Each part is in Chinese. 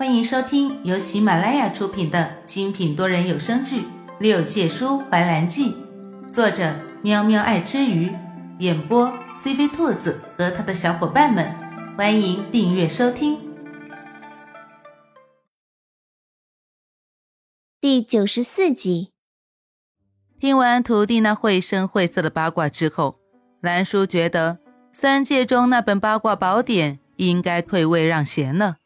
欢迎收听由喜马拉雅出品的精品多人有声剧《六界书怀兰记》，作者喵喵爱吃鱼，演播 CV 兔子和他的小伙伴们。欢迎订阅收听。第九十四集。听完徒弟那绘声绘色的八卦之后，兰叔觉得三界中那本八卦宝典应该退位让贤了。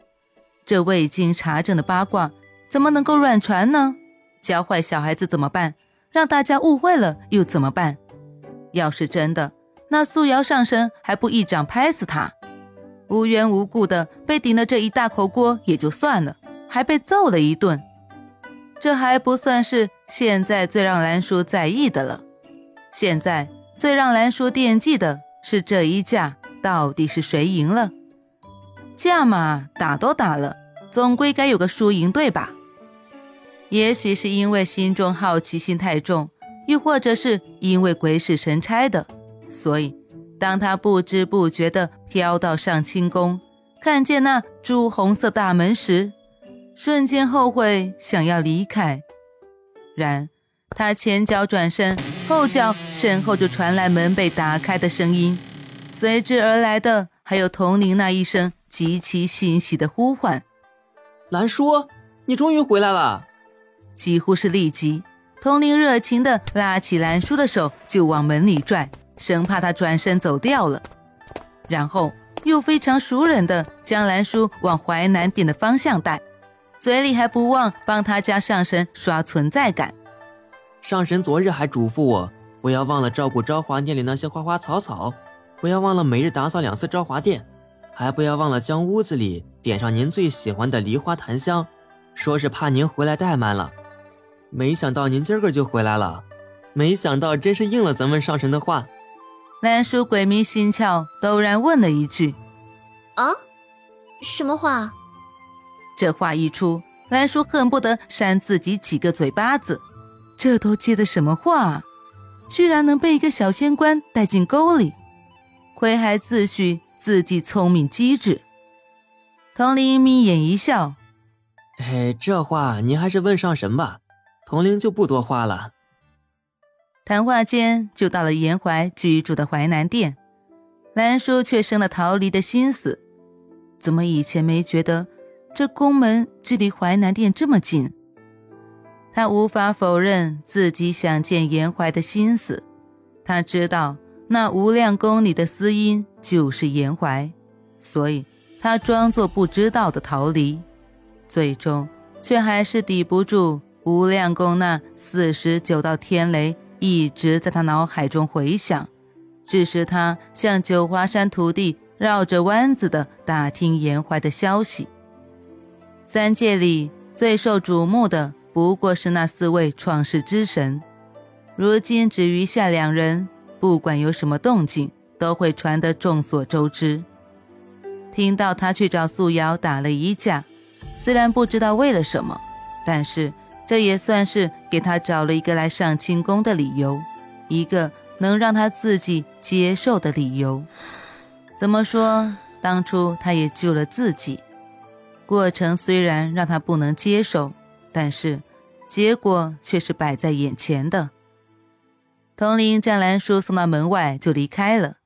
这未经查证的八卦怎么能够乱传呢？教坏小孩子怎么办？让大家误会了又怎么办？要是真的，那素瑶上身还不一掌拍死他？无缘无故的被顶了这一大口锅也就算了，还被揍了一顿。这还不算是现在最让兰叔在意的了。现在最让兰叔惦记的是这一架到底是谁赢了？架嘛，打都打了，总归该有个输赢对吧？也许是因为心中好奇心太重，又或者是因为鬼使神差的，所以当他不知不觉地飘到上清宫，看见那朱红色大门时，瞬间后悔，想要离开。然他前脚转身，后脚身后就传来门被打开的声音，随之而来的还有童宁那一声。极其欣喜的呼唤：“兰叔，你终于回来了！”几乎是立即，童玲热情的拉起兰叔的手就往门里拽，生怕他转身走掉了。然后又非常熟稔的将兰叔往淮南店的方向带，嘴里还不忘帮他家上神刷存在感。上神昨日还嘱咐我，不要忘了照顾昭华店里那些花花草草，不要忘了每日打扫两次昭华店。还不要忘了将屋子里点上您最喜欢的梨花檀香，说是怕您回来怠慢了。没想到您今儿个就回来了，没想到真是应了咱们上神的话。兰叔鬼迷心窍，陡然问了一句：“啊，什么话？”这话一出，兰叔恨不得扇自己几个嘴巴子。这都接的什么话？居然能被一个小仙官带进沟里，亏还自诩。自己聪明机智，童林眯眼一笑：“哎，这话您还是问上神吧。”童林就不多话了。谈话间就到了严怀居住的淮南店，兰叔却生了逃离的心思。怎么以前没觉得这宫门距离淮南店这么近？他无法否认自己想见严怀的心思，他知道。那无量宫里的司音就是严怀，所以他装作不知道的逃离，最终却还是抵不住无量宫那四十九道天雷一直在他脑海中回响，致使他向九华山徒弟绕着弯子的打听严怀的消息。三界里最受瞩目的不过是那四位创世之神，如今只余下两人。不管有什么动静，都会传得众所周知。听到他去找素瑶打了一架，虽然不知道为了什么，但是这也算是给他找了一个来上清宫的理由，一个能让他自己接受的理由。怎么说，当初他也救了自己，过程虽然让他不能接受，但是结果却是摆在眼前的。童玲将兰叔送到门外，就离开了，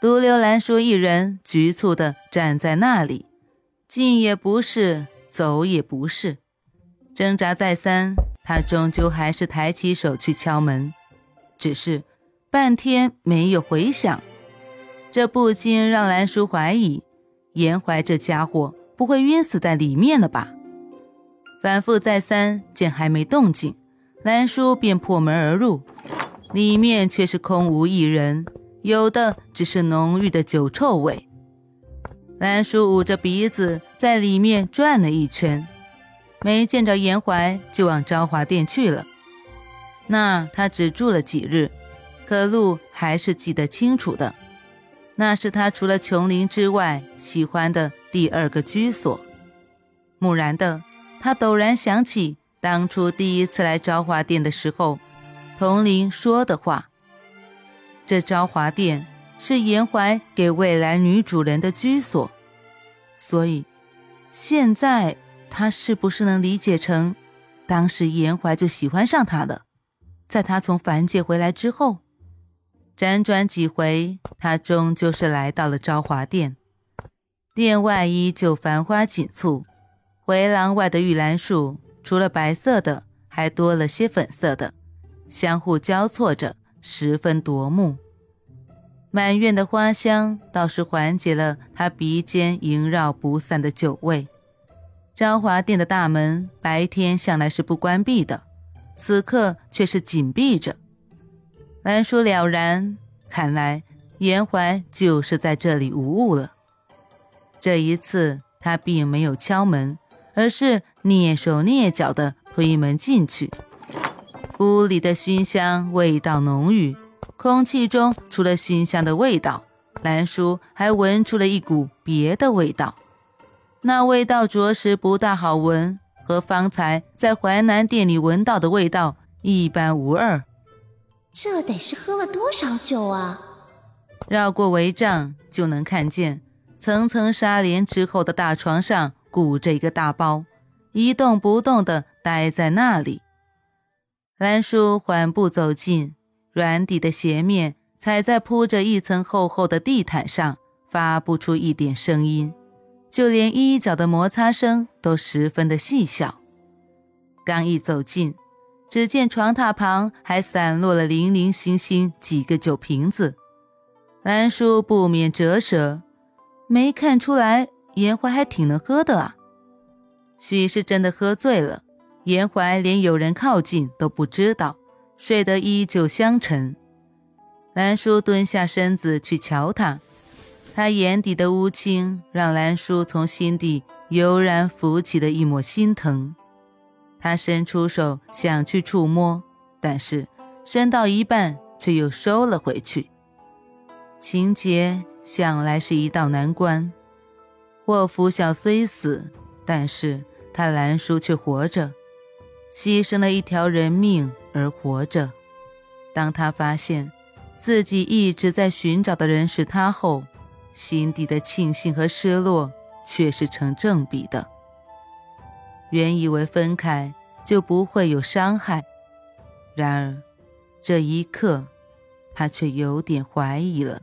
独留兰叔一人局促地站在那里，进也不是，走也不是，挣扎再三，他终究还是抬起手去敲门，只是半天没有回响，这不禁让兰叔怀疑，严怀这家伙不会晕死在里面了吧？反复再三，见还没动静，兰叔便破门而入。里面却是空无一人，有的只是浓郁的酒臭味。兰叔捂着鼻子在里面转了一圈，没见着严怀，就往昭华殿去了。那他只住了几日，可路还是记得清楚的。那是他除了琼林之外喜欢的第二个居所。蓦然的，他陡然想起当初第一次来昭华殿的时候。童玲说的话：“这昭华殿是严怀给未来女主人的居所，所以现在他是不是能理解成，当时严怀就喜欢上他了？在他从凡界回来之后，辗转几回，他终究是来到了昭华殿。殿外依旧繁花锦簇，回廊外的玉兰树，除了白色的，还多了些粉色的，相互交错着，十分夺目。满院的花香倒是缓解了他鼻尖萦绕不散的酒味。昭华殿的大门白天向来是不关闭的，此刻却是紧闭着。兰叔了然，看来严怀就是在这里无误了。这一次他并没有敲门，而是蹑手蹑脚地推门进去。屋里的熏香味道浓郁。空气中除了熏香的味道，兰叔还闻出了一股别的味道。那味道着实不大好闻，和方才在淮南店里闻到的味道一般无二。这得是喝了多少酒啊！绕过帷帐，就能看见层层纱帘之后的大床上鼓着一个大包，一动不动地待在那里。兰叔缓步走近。软底的鞋面踩在铺着一层厚厚的地毯上，发不出一点声音，就连衣角的摩擦声都十分的细小。刚一走近，只见床榻旁还散落了零零星星几个酒瓶子。兰叔不免折舌，没看出来严怀还挺能喝的啊，许是真的喝醉了，严怀连有人靠近都不知道。睡得依旧香沉，兰叔蹲下身子去瞧他，他眼底的乌青让兰叔从心底油然浮起的一抹心疼。他伸出手想去触摸，但是伸到一半却又收了回去。情节想来是一道难关。霍福晓虽死，但是他兰叔却活着，牺牲了一条人命。而活着。当他发现自己一直在寻找的人是他后，心底的庆幸和失落却是成正比的。原以为分开就不会有伤害，然而这一刻，他却有点怀疑了。